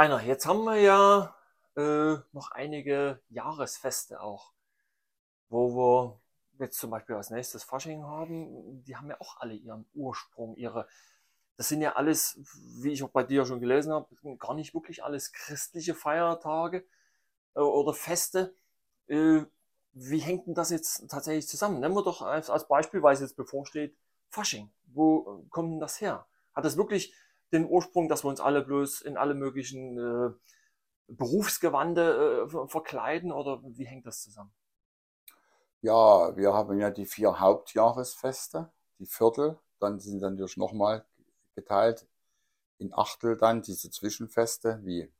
Rainer, jetzt haben wir ja äh, noch einige Jahresfeste auch, wo wir jetzt zum Beispiel als nächstes Fasching haben. Die haben ja auch alle ihren Ursprung, ihre. Das sind ja alles, wie ich auch bei dir schon gelesen habe, gar nicht wirklich alles christliche Feiertage äh, oder Feste. Äh, wie hängt denn das jetzt tatsächlich zusammen? Nehmen wir doch als, als Beispiel, weil es jetzt bevorsteht, Fasching. Wo kommt denn das her? Hat das wirklich den Ursprung, dass wir uns alle bloß in alle möglichen äh, Berufsgewande äh, verkleiden oder wie hängt das zusammen? Ja, wir haben ja die vier Hauptjahresfeste, die Viertel, dann sind dann natürlich nochmal geteilt in Achtel dann diese Zwischenfeste wie,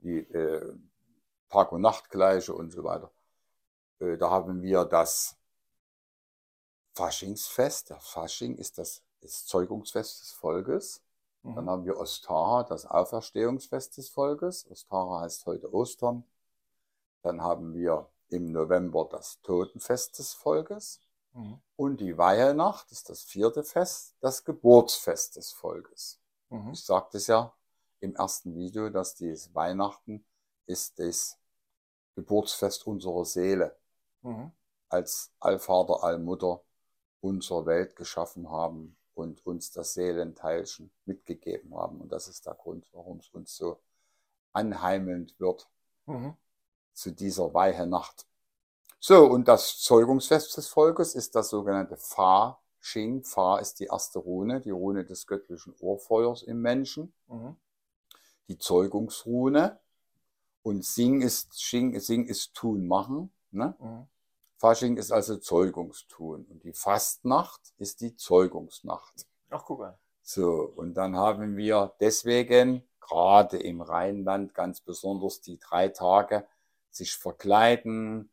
wie äh, Tag- und Nachtgleiche und so weiter. Äh, da haben wir das Faschingsfest. Der Fasching ist das, das Zeugungsfest des Volkes. Mhm. Dann haben wir Ostara, das Auferstehungsfest des Volkes. Ostara heißt heute Ostern. Dann haben wir im November das Totenfest des Volkes. Mhm. Und die Weihnacht ist das vierte Fest, das Geburtsfest des Volkes. Mhm. Ich sagte es ja im ersten Video, dass dieses Weihnachten ist das Geburtsfest unserer Seele. Mhm. Als Allvater, Allmutter unsere Welt geschaffen haben und uns das Seelenteilchen mitgegeben haben. Und das ist der Grund, warum es uns so anheimelnd wird mhm. zu dieser Weihnacht. So, und das Zeugungsfest des Volkes ist das sogenannte Fa Xing. Fa ist die erste Rune, die Rune des göttlichen Ohrfeuers im Menschen. Mhm. Die Zeugungsrune. Und Sing ist, Xing, Sing ist tun, machen. Ne? Mhm. Fasching ist also Zeugungstun und die Fastnacht ist die Zeugungsnacht. Ach, guck mal. So, und dann haben wir deswegen gerade im Rheinland ganz besonders die drei Tage sich verkleiden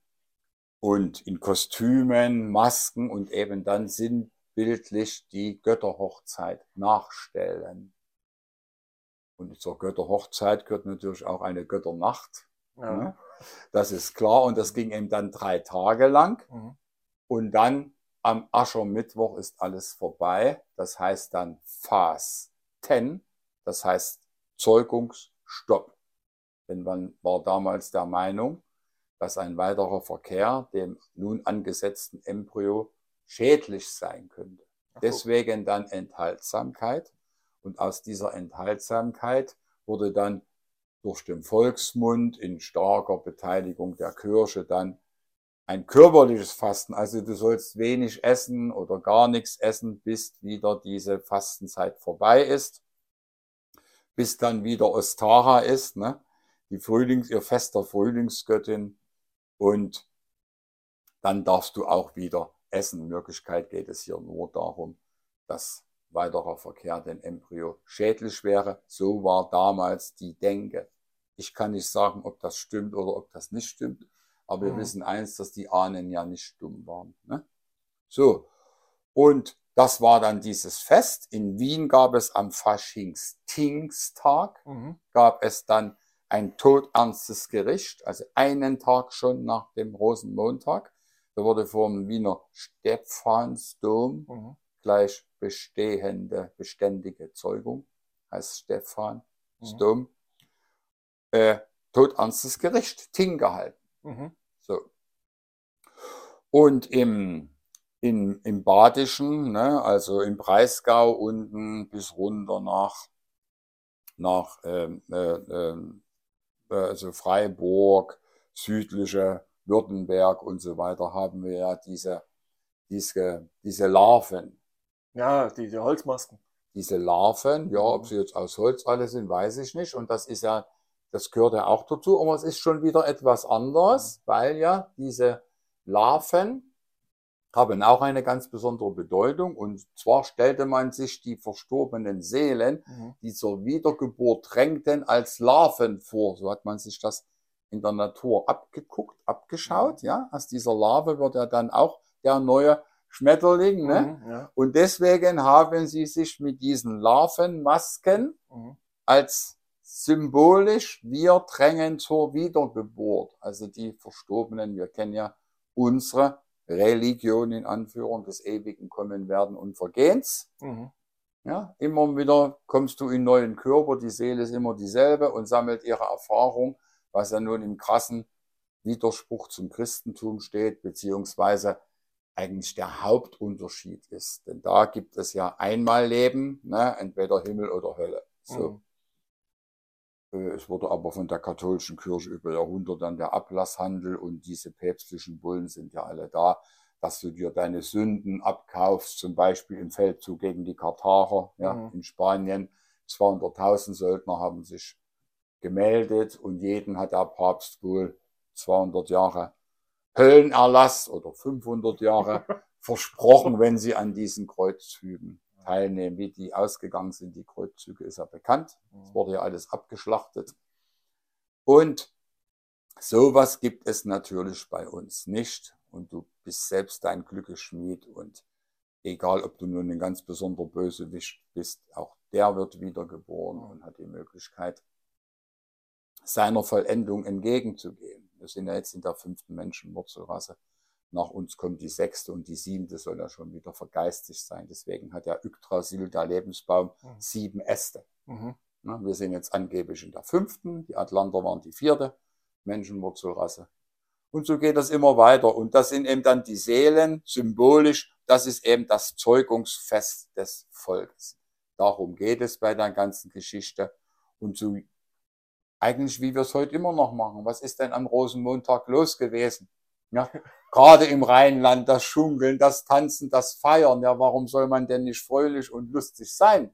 und in Kostümen, Masken und eben dann sinnbildlich die Götterhochzeit nachstellen. Und zur Götterhochzeit gehört natürlich auch eine Götternacht. Ja. Ne? Das ist klar. Und das ging eben dann drei Tage lang. Mhm. Und dann am Aschermittwoch ist alles vorbei. Das heißt dann Fasten. Das heißt Zeugungsstopp. Denn man war damals der Meinung, dass ein weiterer Verkehr dem nun angesetzten Embryo schädlich sein könnte. Deswegen dann Enthaltsamkeit. Und aus dieser Enthaltsamkeit wurde dann durch den Volksmund in starker Beteiligung der Kirche dann ein körperliches Fasten. Also du sollst wenig essen oder gar nichts essen, bis wieder diese Fastenzeit vorbei ist, bis dann wieder Ostara ist, ne? die Frühlings, ihr fester Frühlingsgöttin und dann darfst du auch wieder essen. In Wirklichkeit geht es hier nur darum, dass weiterer Verkehr den Embryo schädlich wäre. So war damals die Denke. Ich kann nicht sagen, ob das stimmt oder ob das nicht stimmt, aber wir mhm. wissen eins, dass die Ahnen ja nicht dumm waren. Ne? So, und das war dann dieses Fest. In Wien gab es am Faschingstag, mhm. gab es dann ein todernstes Gericht, also einen Tag schon nach dem Rosenmontag. Da wurde vom Wiener Stephansdom mhm gleich bestehende, beständige Zeugung, heißt Stephan, mhm. Dom, äh, todernstes Gericht, Ting gehalten. Mhm. So. Und im, in, im Badischen, ne, also im Breisgau unten bis runter nach, nach ähm, äh, äh, also Freiburg, südliche Württemberg und so weiter, haben wir ja diese, diese, diese Larven, ja, diese Holzmasken. Diese Larven, ja, ob sie jetzt aus Holz alle sind, weiß ich nicht. Und das ist ja, das gehört ja auch dazu. Aber es ist schon wieder etwas anders, weil ja diese Larven haben auch eine ganz besondere Bedeutung. Und zwar stellte man sich die verstorbenen Seelen, mhm. die zur Wiedergeburt drängten, als Larven vor. So hat man sich das in der Natur abgeguckt, abgeschaut. Mhm. Ja, aus dieser Larve wird ja dann auch der neue Schmetterling. Ne? Mhm, ja. Und deswegen haben sie sich mit diesen Larvenmasken mhm. als symbolisch, wir drängen zur Wiedergeburt. Also die Verstorbenen, wir kennen ja unsere Religion in Anführung des ewigen Kommen werden und Vergehens. Mhm. Ja, immer wieder kommst du in neuen Körper, die Seele ist immer dieselbe und sammelt ihre Erfahrung, was ja nun im krassen Widerspruch zum Christentum steht, beziehungsweise eigentlich der Hauptunterschied ist. Denn da gibt es ja einmal Leben, ne, entweder Himmel oder Hölle. So. Mhm. Es wurde aber von der katholischen Kirche über Jahrhunderte dann der Ablasshandel und diese päpstlichen Bullen sind ja alle da, dass du dir deine Sünden abkaufst, zum Beispiel im Feldzug gegen die Karthager ja, mhm. in Spanien. 200.000 Söldner haben sich gemeldet und jeden hat der Papst wohl 200 Jahre Höllenerlass oder 500 Jahre versprochen, wenn sie an diesen Kreuzzügen teilnehmen. Wie die ausgegangen sind, die Kreuzzüge, ist ja bekannt. Es mhm. wurde ja alles abgeschlachtet. Und sowas gibt es natürlich bei uns nicht. Und du bist selbst dein Glückesschmied. Und egal, ob du nun ein ganz besonderer Bösewicht bist, auch der wird wiedergeboren und hat die Möglichkeit, seiner Vollendung entgegenzugehen. Wir sind ja jetzt in der fünften Menschenwurzelrasse. Nach uns kommt die sechste und die siebte soll ja schon wieder vergeistigt sein. Deswegen hat der Yggdrasil, der Lebensbaum, mhm. sieben Äste. Mhm. wir sind jetzt angeblich in der fünften, die Atlanter waren die vierte Menschenwurzelrasse. Und so geht das immer weiter. Und das sind eben dann die Seelen, symbolisch, das ist eben das Zeugungsfest des Volkes. Darum geht es bei der ganzen Geschichte. Und so eigentlich, wie wir es heute immer noch machen. Was ist denn am Rosenmontag los gewesen? Ja, gerade im Rheinland, das Schunkeln, das Tanzen, das Feiern. Ja, warum soll man denn nicht fröhlich und lustig sein?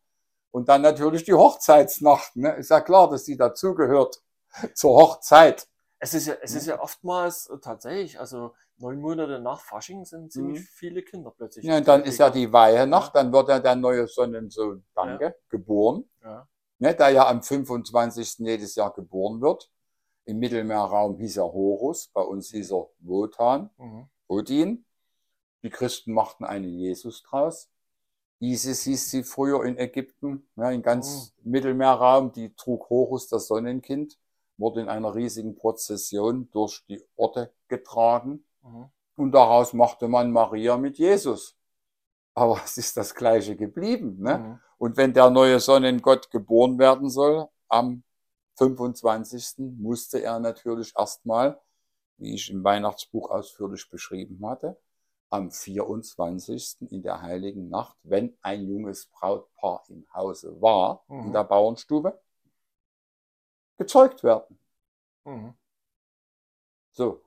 Und dann natürlich die Hochzeitsnacht. Ne? Ist ja klar, dass die dazugehört zur Hochzeit. Es ist ja, es ist ja oftmals tatsächlich, also neun Monate nach Fasching sind ziemlich mhm. viele Kinder plötzlich. Ja, und dann ist ja die Weihenacht, dann wird ja der neue Sonnensohn, danke, ja. geboren. Ja ne, der ja am 25. jedes Jahr geboren wird. Im Mittelmeerraum hieß er Horus, bei uns hieß er Wotan, mhm. Odin. Die Christen machten einen Jesus draus. Isis hieß sie früher in Ägypten, ja, in ganz mhm. Mittelmeerraum. Die trug Horus, das Sonnenkind, wurde in einer riesigen Prozession durch die Orte getragen. Mhm. Und daraus machte man Maria mit Jesus. Aber es ist das Gleiche geblieben. Ne? Mhm. Und wenn der neue Sonnengott geboren werden soll, am 25. musste er natürlich erstmal, wie ich im Weihnachtsbuch ausführlich beschrieben hatte, am 24. in der heiligen Nacht, wenn ein junges Brautpaar im Hause war, mhm. in der Bauernstube, gezeugt werden. Mhm. So.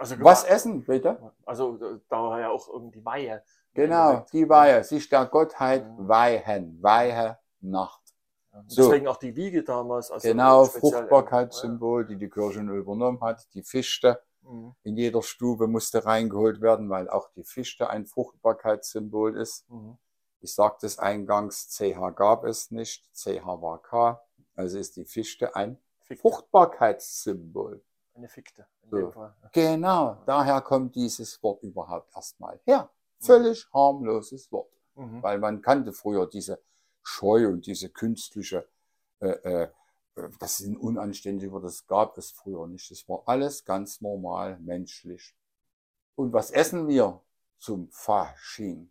Also, Was essen, bitte? Also da war ja auch irgendwie Weihe. Genau, die Weihe, sich der Gottheit weihen, weihe Nacht. So. Deswegen auch die Wiege damals. Also genau, Fruchtbarkeitssymbol, die die Kirche übernommen hat. Die Fichte mhm. in jeder Stube musste reingeholt werden, weil auch die Fichte ein Fruchtbarkeitssymbol ist. Mhm. Ich sagte es eingangs, CH gab es nicht, CH war K. Also ist die Fichte ein Fichte. Fruchtbarkeitssymbol. Eine Fichte. So. Genau, daher kommt dieses Wort überhaupt erstmal her. Völlig harmloses Wort. Mhm. Weil man kannte früher diese Scheu und diese künstliche, äh, äh, das sind unanständige Worte, das gab es früher nicht. Das war alles ganz normal, menschlich. Und was essen wir zum Fasching?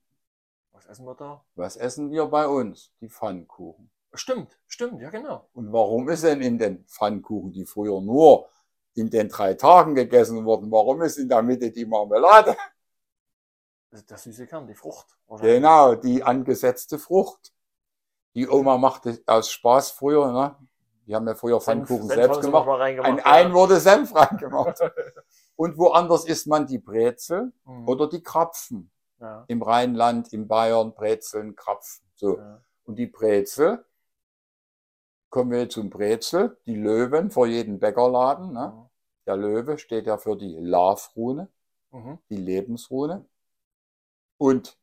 Was essen wir da? Was essen wir bei uns? Die Pfannkuchen. Stimmt, stimmt, ja genau. Und warum ist denn in den Pfannkuchen, die früher nur in den drei Tagen gegessen wurden, warum ist in der Mitte die Marmelade? Der süße Kern, die Frucht. Genau, die angesetzte Frucht. Die Oma machte aus Spaß früher, ne? Die haben ja früher Pfannkuchen selbst gemacht. Ein Ein wurde Senf reingemacht. Und woanders isst man die Brezel mhm. oder die Krapfen. Ja. Im Rheinland, in Bayern, Brezeln, Krapfen. So. Ja. Und die Brezel, kommen wir zum Brezel, die Löwen vor jedem Bäckerladen. Ne? Der Löwe steht ja für die Love-Rune, mhm. die Lebensrune. Und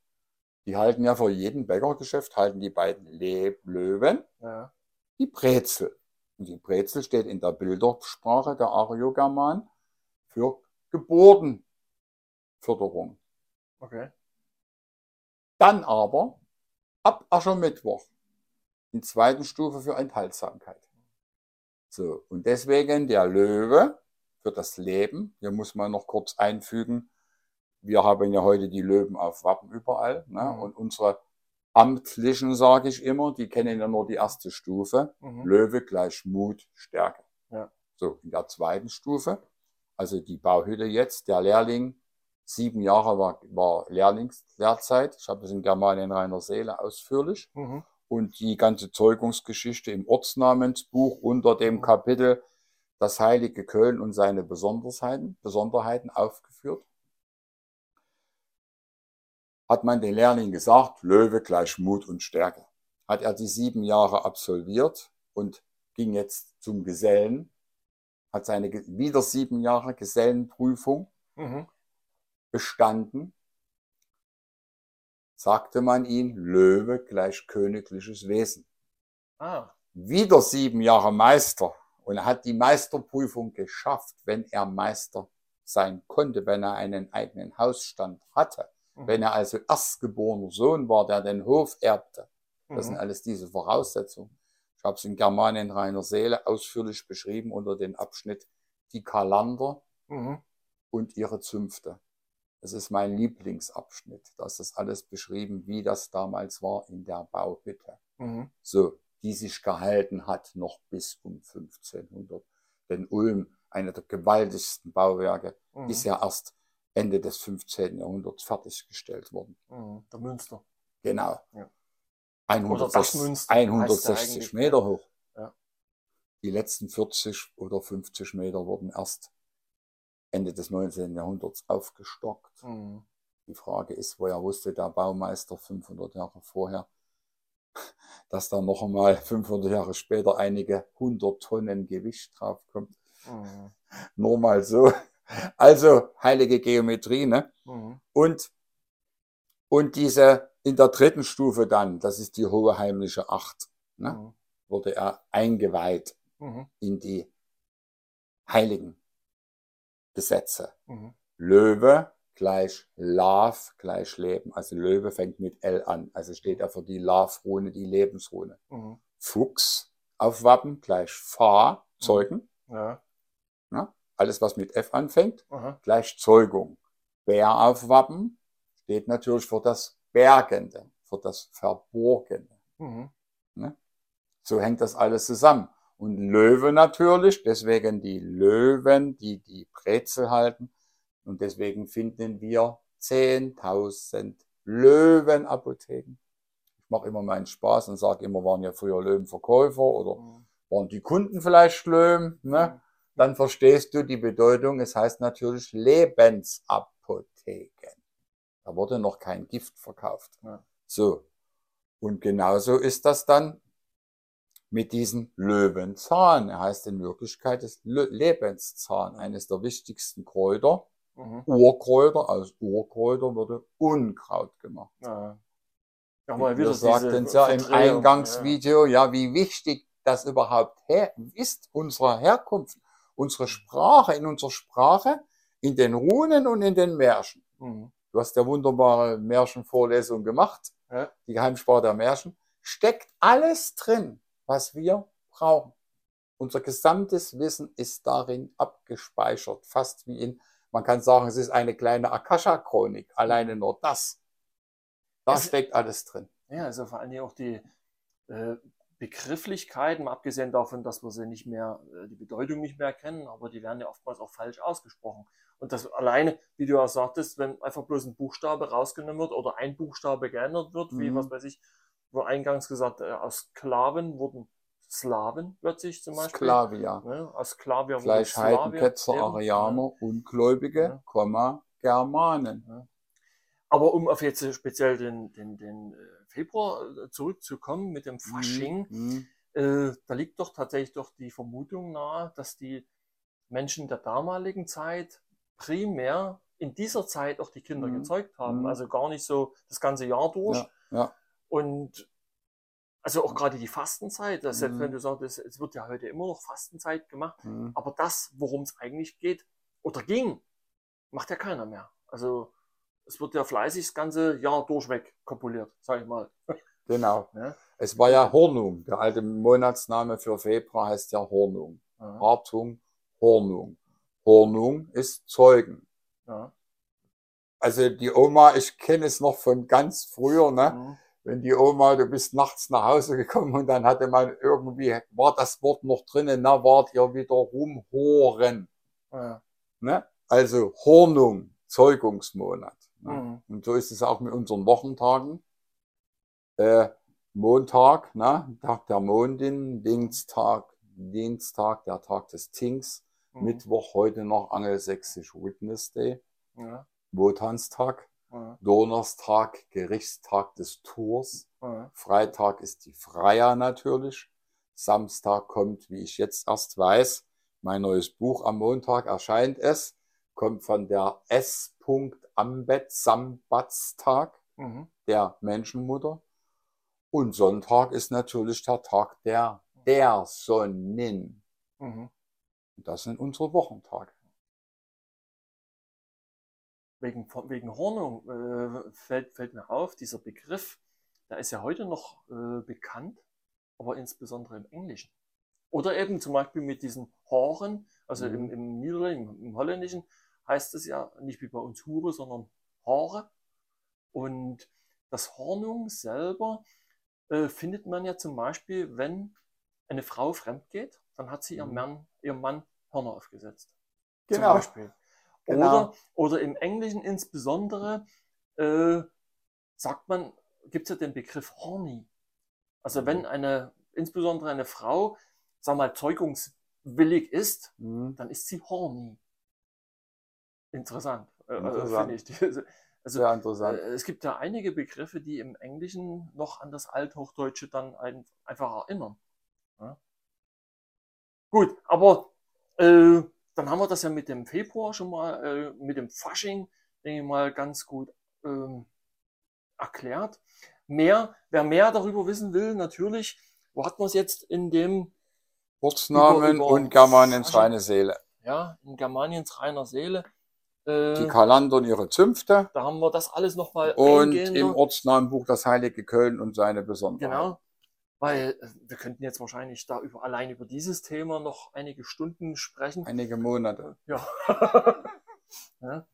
die halten ja vor jedem Bäckergeschäft, halten die beiden Le Löwen ja. die Brezel. Und die Brezel steht in der Bildersprache der Ariogerman für Geburtenförderung. Okay. Dann aber ab Aschermittwoch in zweiten Stufe für Enthaltsamkeit. So, und deswegen der Löwe für das Leben. Hier muss man noch kurz einfügen, wir haben ja heute die Löwen auf Wappen überall. Ne? Mhm. Und unsere Amtlichen, sage ich immer, die kennen ja nur die erste Stufe. Mhm. Löwe gleich Mut, Stärke. Ja. So, in der zweiten Stufe, also die Bauhütte jetzt, der Lehrling, sieben Jahre war, war Lehrlingslehrzeit. Ich habe es in Germanien reiner Seele ausführlich. Mhm. Und die ganze Zeugungsgeschichte im Ortsnamensbuch unter dem Mhm. Kapitel Das heilige Köln und seine Besonderheiten, Besonderheiten aufgeführt. Hat man den Lehrling gesagt, Löwe gleich Mut und Stärke. Hat er die sieben Jahre absolviert und ging jetzt zum Gesellen, hat seine wieder sieben Jahre Gesellenprüfung Mhm. bestanden, sagte man ihn, Löwe gleich königliches Wesen. Ah. Wieder sieben Jahre Meister und er hat die Meisterprüfung geschafft, wenn er Meister sein konnte, wenn er einen eigenen Hausstand hatte, Mhm. wenn er also erstgeborener Sohn war, der den Hof erbte. Das sind Mhm. alles diese Voraussetzungen. Ich habe es in Germanien reiner Seele ausführlich beschrieben unter dem Abschnitt die Kalander Mhm. und ihre Zünfte. Das ist mein Lieblingsabschnitt. Das ist alles beschrieben, wie das damals war in der Bauhütte. Mhm. So, die sich gehalten hat noch bis um 1500. Denn Ulm, einer der gewaltigsten Bauwerke, Mhm. ist ja erst Ende des 15. Jahrhunderts fertiggestellt worden. Mhm. Der Münster. Genau. Ja. 160, das Münster, 160 heißt ja eigentlich, Meter hoch. Ja. Die letzten 40 oder 50 Meter wurden erst Ende des 19. Jahrhunderts aufgestockt. Mhm. Die Frage ist, woher wusste der Baumeister 500 Jahre vorher, dass da noch einmal 500 Jahre später einige 100 Tonnen Gewicht draufkommt. Mhm. Nur mal so. Also heilige Geometrie, ne? Mhm. Und, und diese in der dritten Stufe dann, das ist die hohe heimliche Acht, ne? Mhm. wurde er eingeweiht Mhm. in die heiligen Gesetze. Mhm. Löwe gleich Lav gleich Leben. Also Löwe fängt mit L an. Also steht er für die Lav-Rune, die Lebensrune. Mhm. Fuchs auf Wappen gleich Fahr, Zeugen. Ja. Alles, was mit F anfängt, Aha. gleich Zeugung. Bär auf Wappen steht natürlich für das Bergende, für das Verborgene. Mhm. So hängt das alles zusammen. Und Löwe natürlich, deswegen die Löwen, die die Brezel halten. Und deswegen finden wir 10.000 Löwenapotheken. Ich mache immer meinen Spaß und sage immer, waren ja früher Löwenverkäufer oder Mhm. waren die Kunden vielleicht Löwen. Ne? Dann verstehst du die Bedeutung. Es heißt natürlich Lebensapotheken. Da wurde noch kein Gift verkauft. Ja. So. Und genauso ist das dann mit diesem Löwenzahn. Er heißt in Wirklichkeit das Lebenszahn, eines der wichtigsten Kräuter. Mhm. Urkräuter, aus Urkräuter wurde Unkraut gemacht. Ja. Ja, mal wieder Wir sagten ja im Eingangsvideo, ja, wie wichtig das überhaupt ist, unsere Herkunft, unsere Sprache, in unserer Sprache, in den Runen und in den Märchen. Ja. Mhm. Du hast ja wunderbare Märchenvorlesung gemacht, Ja. die Geheimsprache der Märchen, steckt alles drin, was wir brauchen. Unser gesamtes Wissen ist darin abgespeichert, fast wie in, man kann sagen, es ist eine kleine Akasha-Chronik, alleine nur das. Da Es- steckt alles drin. Ja, also vor allen Dingen auch die äh, Begrifflichkeiten, mal abgesehen davon, dass wir sie nicht mehr, äh, die Bedeutung nicht mehr kennen, aber die werden ja oftmals auch falsch ausgesprochen. Und das alleine, wie du ja sagtest, wenn einfach bloß ein Buchstabe rausgenommen wird oder ein Buchstabe geändert wird, wie, Mhm. was weiß ich, wo eingangs gesagt, äh, aus Sklaven wurden Slaven plötzlich zum Beispiel. Sklavia. Ne? Aus Sklavier Gleich eben, Arianer, Ungläubige, Ja. Komma, Germanen. Aber um auf jetzt speziell den, den, den äh, Februar äh, zurückzukommen mit dem Fasching, Mhm. äh, da liegt doch tatsächlich doch die Vermutung nahe, dass die Menschen der damaligen Zeit primär in dieser Zeit auch die Kinder Mhm. gezeugt haben. Mhm. Also gar nicht so das ganze Jahr durch. Ja, ja. Und also auch gerade die Fastenzeit, das selbst Mhm. wenn du sagst, es, wird ja heute immer noch Fastenzeit gemacht, Mhm. aber das, worum es eigentlich geht oder ging, macht ja keiner mehr. Also es wird ja fleißig das ganze Jahr durchweg kopuliert, sag ich mal. Genau. Ja. Es war ja Hornung. Der alte Monatsname für Februar heißt ja Hornung. Ja. Hartung, Hornung. Hornung ist Zeugen. Ja. Also die Oma, ich kenne es noch von ganz früher, ne? Mhm. Wenn die Oma, du bist nachts nach Hause gekommen und dann hatte man irgendwie, war das Wort noch drinnen, na, wart ihr wieder rumhoren. Ja. Ne? Also Hornung, Zeugungsmonat. Ne? Mhm. Und so ist es auch mit unseren Wochentagen. Äh, Montag, ne? Tag der Mondin, Dienstag, Dienstag, der Tag des Tings, Mhm. Mittwoch heute noch angelsächsisch Witness Day, Ja. Wotanstag, Ja. Donnerstag, Gerichtstag des Tours, Ja. Freitag ist die Freier natürlich, Samstag kommt, wie ich jetzt erst weiß, mein neues Buch am Montag erscheint es, kommt von der S. Ambet Sambatstag Mhm. der Menschenmutter. Und Sonntag ist natürlich der Tag der, der Sonnen. Mhm. Das sind unsere Wochentage. Wegen, wegen Hornung äh, fällt, fällt mir auf, dieser Begriff, der ist ja heute noch äh, bekannt, aber insbesondere im Englischen. Oder eben zum Beispiel mit diesen Horen, also Mhm. im, im Niederländischen, im, im Holländischen heißt es ja nicht wie bei uns Hure, sondern Hore. Und das Hornung selber äh, findet man ja zum Beispiel, wenn eine Frau fremd geht, dann hat sie ihrem Mhm. Mann, ihrem Mann Hörner aufgesetzt. Genau. Zum Beispiel. Genau. Oder, oder im Englischen insbesondere äh, sagt man, gibt es ja den Begriff horny. Also Mhm. wenn eine, insbesondere eine Frau, sag mal, zeugungswillig ist, Mhm. dann ist sie horny. Interessant, äh, äh, Interessant. finde ich. Die- Also Sehr äh, interessant. es gibt ja einige Begriffe, die im Englischen noch an das Althochdeutsche dann ein, einfach erinnern. Ja? Gut, aber äh, dann haben wir das ja mit dem Februar schon mal, äh, mit dem Fasching, denke ich mal, ganz gut ähm, erklärt. Mehr, wer mehr darüber wissen will, natürlich, wo hat man es jetzt in dem, Ortsnamen und Germaniens Fasching. reine Seele. ja, in Germaniens reiner Seele, äh, Die Kalander und ihre Zünfte. da haben wir das alles nochmal Und im Ortsnamenbuch das Heilige Köln und seine Besonderheit. Genau, weil äh, wir könnten jetzt wahrscheinlich da über, allein über dieses Thema noch einige Stunden sprechen. Einige Monate. Ja. ja.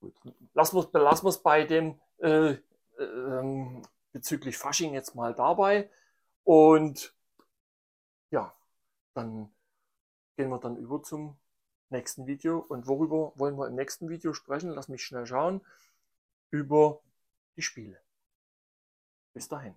Gut. Lassen wir es bei dem äh, äh, ähm, bezüglich Fasching jetzt mal dabei. Und ja, dann gehen wir dann über zum nächsten Video. Und worüber wollen wir im nächsten Video sprechen? Lass mich schnell schauen. Über die Spiele. Bis dahin.